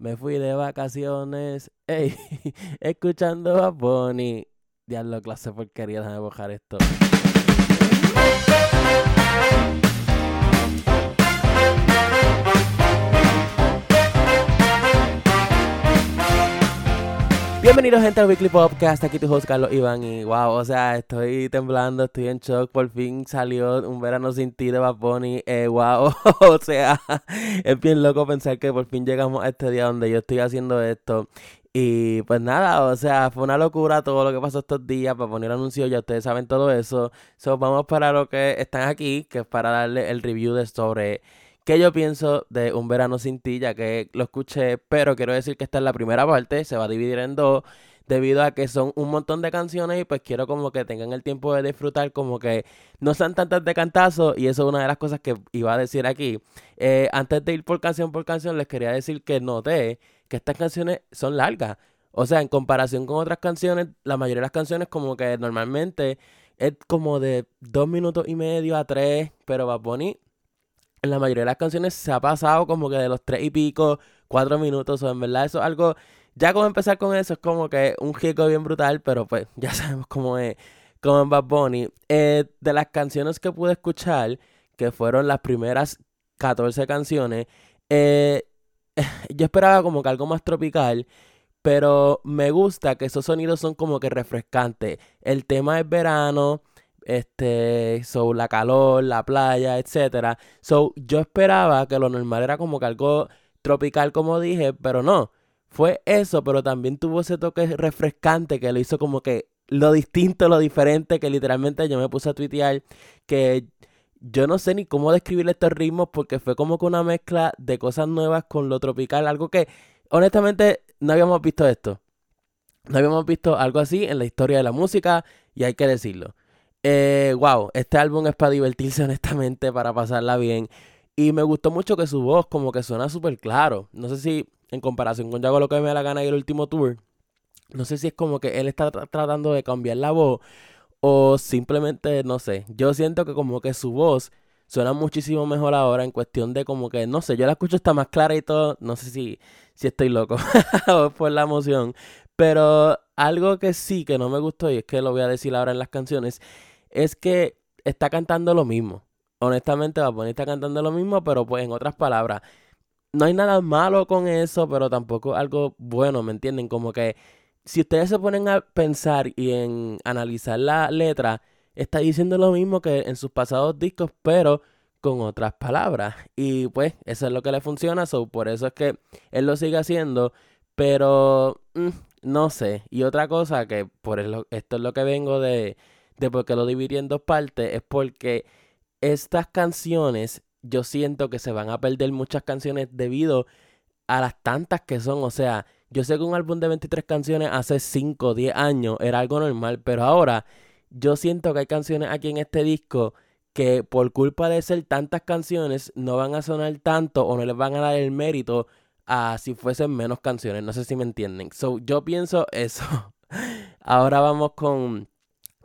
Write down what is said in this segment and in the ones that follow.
Me fui de vacaciones, ey, escuchando a Bonnie. Diablo, clase porquería, déjame bajar esto. Bienvenidos gente al Weekly Podcast, aquí tu host Carlos Iván y wow, o sea, estoy temblando, estoy en shock, por fin salió un verano sin ti de Bad Bunny, eh, wow, o sea, es bien loco pensar que por fin llegamos a este día donde yo estoy haciendo esto. Y pues nada, o sea, fue una locura todo lo que pasó estos días. Para poner anuncios, ya ustedes saben todo eso, so, vamos para lo que están aquí, que es para darle el review de sobre ¿Qué yo pienso de Un Verano Sin Ti? Ya que lo escuché, pero quiero decir que esta es la primera parte, se va a dividir en dos, debido a que son un montón de canciones y pues quiero como que tengan el tiempo de disfrutar, como que no sean tantas de cantazo y eso es una de las cosas que iba a decir aquí. Eh, antes de ir por canción por canción, les quería decir que noté que estas canciones son largas. O sea, en comparación con otras canciones, la mayoría de las canciones como que normalmente es como de dos minutos y medio a tres, pero va Bunny en la mayoría de las canciones se ha pasado como que de los tres y pico, cuatro minutos, o en verdad eso es algo, ya como empezar con eso es como que un gico bien brutal, pero pues ya sabemos cómo es, como en Bad Bunny. Eh, de las canciones que pude escuchar, que fueron las primeras 14 canciones, eh, yo esperaba como que algo más tropical, pero me gusta que esos sonidos son como que refrescantes. El tema es verano, este, so, la calor, la playa, etcétera. So, yo esperaba que lo normal era como que algo tropical, como dije, pero no. Fue eso, pero también tuvo ese toque refrescante que lo hizo como que lo distinto, lo diferente, que literalmente yo me puse a tuitear que yo no sé ni cómo describir estos ritmos porque fue como que una mezcla de cosas nuevas con lo tropical, algo que honestamente no habíamos visto esto. No habíamos visto algo así en la historia de la música y hay que decirlo. Eh, wow, este álbum es para divertirse honestamente, para pasarla bien. Y me gustó mucho que su voz como que suena súper claro. No sé si en comparación con Yo hago lo que me da la gana y el último tour, no sé si es como que él está tratando de cambiar la voz o simplemente, no sé, yo siento que como que su voz suena muchísimo mejor ahora en cuestión de como que, no sé, yo la escucho está más clara y todo, no sé si, si estoy loco por la emoción, pero algo que sí que no me gustó y es que lo voy a decir ahora en las canciones es que está cantando lo mismo. Honestamente, Bad Bunny está cantando lo mismo, pero pues en otras palabras. No hay nada malo con eso, pero tampoco algo bueno, ¿me entienden? Como que si ustedes se ponen a pensar y en analizar la letra, está diciendo lo mismo que en sus pasados discos, pero con otras palabras. Y pues eso es lo que le funciona, so, por eso es que él lo sigue haciendo, pero mm, no sé. Y otra cosa que por esto es lo que vengo de de por qué lo dividí en dos partes es porque estas canciones yo siento que se van a perder muchas canciones debido a las tantas que son. O sea, yo sé que un álbum de 23 canciones hace 5 o 10 años era algo normal, pero ahora yo siento que hay canciones aquí en este disco que por culpa de ser tantas canciones no van a sonar tanto o no les van a dar el mérito a si fuesen menos canciones. No sé si me entienden. So, yo pienso eso. ahora vamos con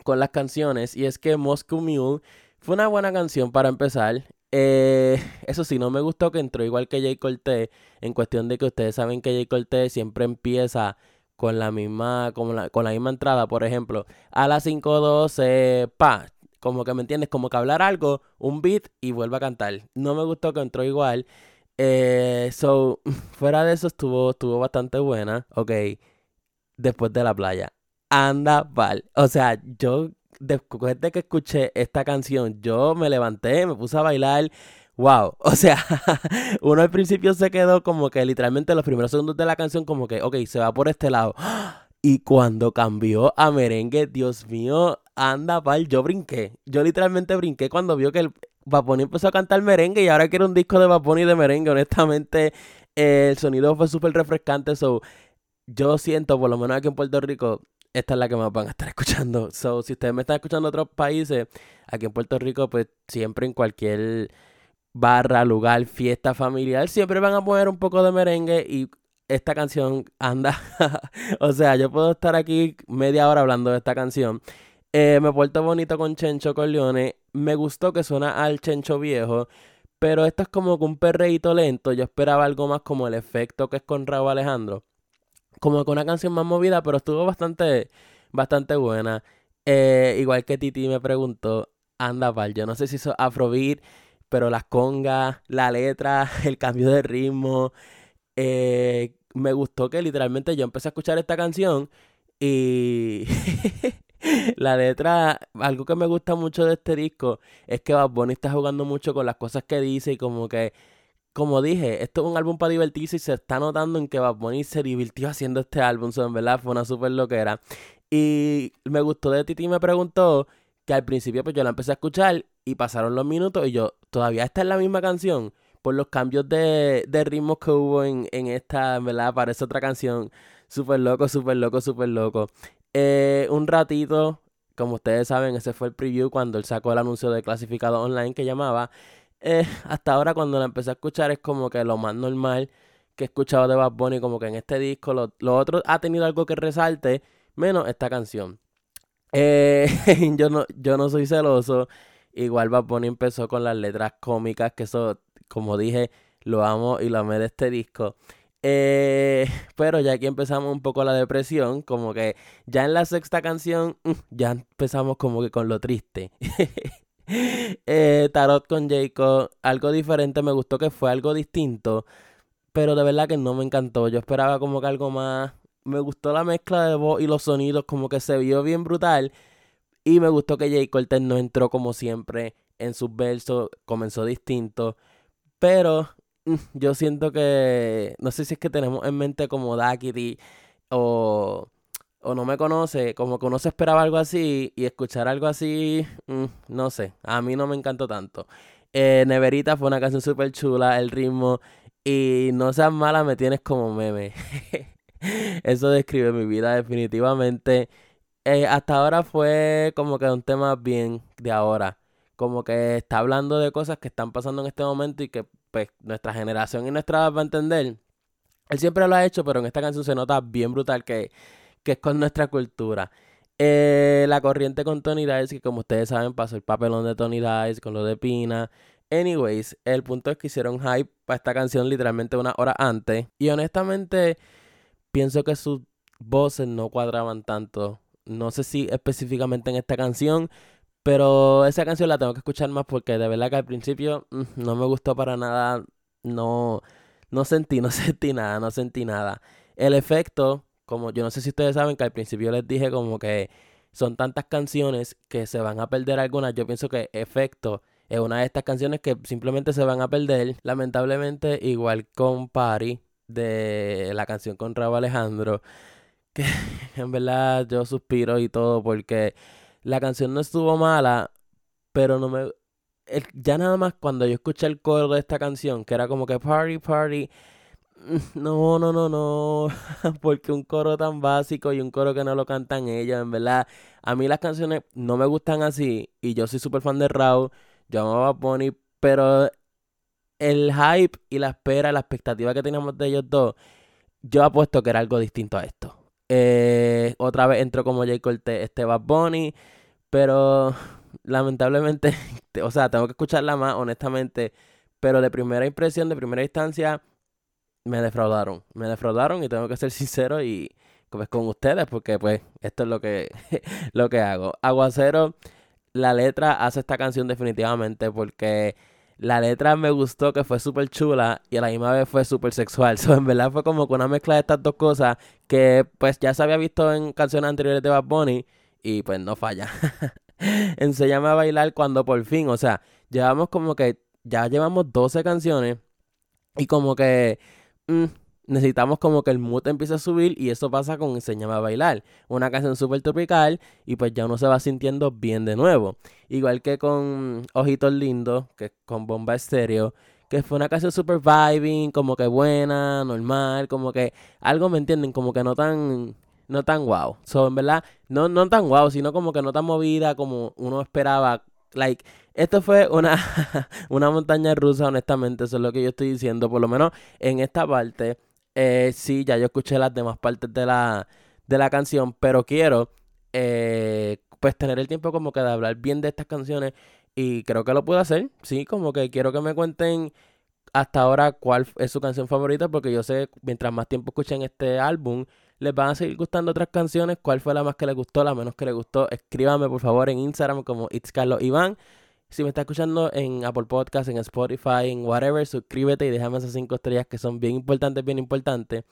con las canciones. Y es que Moscow Mule fue una buena canción para empezar. Eh, eso sí, no me gustó que entró igual que Jay Cortez. En cuestión de que ustedes saben que Jay Cortez siempre empieza con la misma, con la, con la misma entrada. Por ejemplo, a las 5.12, pa. Como que me entiendes, como que hablar algo, un beat y vuelve a cantar. No me gustó que entró igual. Eh, so, fuera de eso estuvo, estuvo bastante buena. Ok, después de la playa anda val. O sea, yo después de que escuché esta canción, yo me levanté, me puse a bailar. Wow, o sea, uno al principio se quedó como que literalmente los primeros segundos de la canción como que, ok, se va por este lado. Y cuando cambió a merengue, Dios mío, anda pal, yo brinqué. Yo literalmente brinqué cuando vio que el Baponi empezó a cantar merengue y ahora quiero un disco de Baponi de merengue. Honestamente, el sonido fue súper refrescante. So, yo siento, por lo menos aquí en Puerto Rico, esta es la que más van a estar escuchando. So, si ustedes me están escuchando en otros países, aquí en Puerto Rico, pues siempre en cualquier barra, lugar, fiesta familiar, siempre van a poner un poco de merengue y esta canción anda. o sea, yo puedo estar aquí media hora hablando de esta canción. Eh, me porto bonito con Chencho Corleone. Me gustó que suena al Chencho viejo. Pero esto es como que un perreíto lento. Yo esperaba algo más como el efecto que es con Raúl Alejandro. Como que una canción más movida, pero estuvo bastante, bastante buena. Eh, igual que Titi me preguntó, anda pal, yo no sé si eso Afrobeat, pero las congas, la letra, el cambio de ritmo. Eh, me gustó que literalmente yo empecé a escuchar esta canción y la letra, algo que me gusta mucho de este disco es que Bad Bunny está jugando mucho con las cosas que dice y como que, como dije, esto es un álbum para divertirse y se está notando en que Bad Bunny se divirtió haciendo este álbum, so, en verdad fue una super loquera. Y me gustó de Titi me preguntó que al principio pues yo la empecé a escuchar y pasaron los minutos y yo, todavía está en la misma canción por los cambios de, de ritmos que hubo en, en esta, en verdad, parece otra canción. Súper loco, súper loco, súper loco. Eh, un ratito, como ustedes saben, ese fue el preview cuando él sacó el anuncio de clasificado online que llamaba. Eh, hasta ahora cuando la empecé a escuchar es como que lo más normal que he escuchado de Bad Bunny, como que en este disco lo, otro ha tenido algo que resalte, menos esta canción. Eh, yo, no, yo no soy celoso. Igual Bad Bunny empezó con las letras cómicas, que eso, como dije, lo amo y lo amé de este disco. Eh, pero ya aquí empezamos un poco la depresión, como que ya en la sexta canción mm, ya empezamos como que con lo triste. Eh, tarot con Jacob, algo diferente, me gustó que fue algo distinto, pero de verdad que no me encantó. Yo esperaba como que algo más. Me gustó la mezcla de voz y los sonidos, como que se vio bien brutal. Y me gustó que Jay Cortez no entró como siempre en sus versos, comenzó distinto. Pero Mm, yo siento que, no sé si es que tenemos en mente como Dakity o, o no me conoce, como que uno se esperaba algo así y escuchar algo así, mm, no sé, a mí no me encantó tanto. Eh, Neverita fue una canción súper chula, el ritmo, y no seas mala, me tienes como meme. Eso describe mi vida definitivamente. Eh, hasta ahora fue como que un tema bien de ahora. Como que está hablando de cosas que están pasando en este momento y que pues nuestra generación y nuestra va a entender. Él siempre lo ha hecho, pero en esta canción se nota bien brutal que, es con nuestra cultura. Eh, la corriente con Tony Dice, que como ustedes saben, pasó el papelón de Tony Dice con lo de Pina. Anyways, el punto es que hicieron hype para esta canción literalmente una hora antes. Y honestamente, pienso que sus voces no cuadraban tanto. No sé si específicamente en esta canción, pero esa canción la tengo que escuchar más porque de verdad que al principio mm, no me gustó para nada. No, no sentí, no sentí nada, no sentí nada. El efecto, como yo no sé si ustedes saben que al principio les dije como que son tantas canciones que se van a perder algunas. Yo pienso que efecto es una de estas canciones que simplemente se van a perder. Lamentablemente, igual con Party de la canción con Raúl Alejandro, que en verdad yo suspiro y todo porque la canción no estuvo mala, pero no me... ya nada más cuando yo escuché el coro de esta canción, que era como que party, party, no, no, no, no, porque un coro tan básico y un coro que no lo cantan ellos, en verdad, a mí las canciones no me gustan así y yo soy súper fan de Raw, yo amaba a Bonnie, pero el hype y la espera, la expectativa que teníamos de ellos dos, yo apuesto que era algo distinto a esto. Eh, otra vez entró como J. Cortez, este Bad Bunny. Pero lamentablemente, o sea, tengo que escucharla más, honestamente. Pero de primera impresión, de primera instancia, me defraudaron. Me defraudaron y tengo que ser sincero y pues con ustedes, porque pues esto es lo que, lo que hago. Aguacero, la letra hace esta canción definitivamente porque la letra me gustó, que fue súper chula y a la misma vez fue súper sexual. So, en verdad fue como que una mezcla de estas dos cosas que pues ya se había visto en canciones anteriores de Bad Bunny y pues no falla. Enséñame a bailar cuando por fin, o sea, llevamos como que, ya llevamos 12 canciones y como que mm, necesitamos como que el mood empiece a subir y eso pasa con Enséñame a bailar. Una canción súper tropical y pues ya uno se va sintiendo bien de nuevo. Igual que con Ojitos Lindos, que con Bomba Estéreo que fue una canción super vibing, como que buena, normal, como que algo, ¿me entienden? Como que no tan no tan. So, en verdad, no, no tan guau, sino como que no tan movida como uno esperaba. Like, esto fue una, una montaña rusa, honestamente, eso es lo que yo estoy diciendo. Por lo menos en esta parte, eh, sí, ya yo escuché las demás partes de la, de la canción, pero quiero, eh, pues, tener el tiempo como que de hablar bien de estas canciones Y creo que lo puedo hacer. Sí, como que quiero que me cuenten hasta ahora cuál es su canción favorita, porque yo sé, mientras más tiempo escuchen este álbum, les van a seguir gustando otras canciones. ¿Cuál fue la más que les gustó, la menos que les gustó? Escríbame por favor en Instagram como It's Carlos Iván. Si me está escuchando en Apple Podcast, en Spotify, en whatever, suscríbete y déjame esas cinco estrellas que son bien importantes, bien importantes.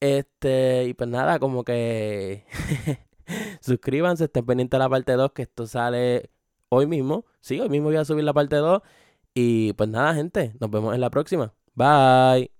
Este, y pues nada, como que suscríbanse, estén pendientes de la parte 2, que esto sale hoy mismo. Sí, hoy mismo voy a subir la parte 2. Y pues nada, gente, nos vemos en la próxima. Bye.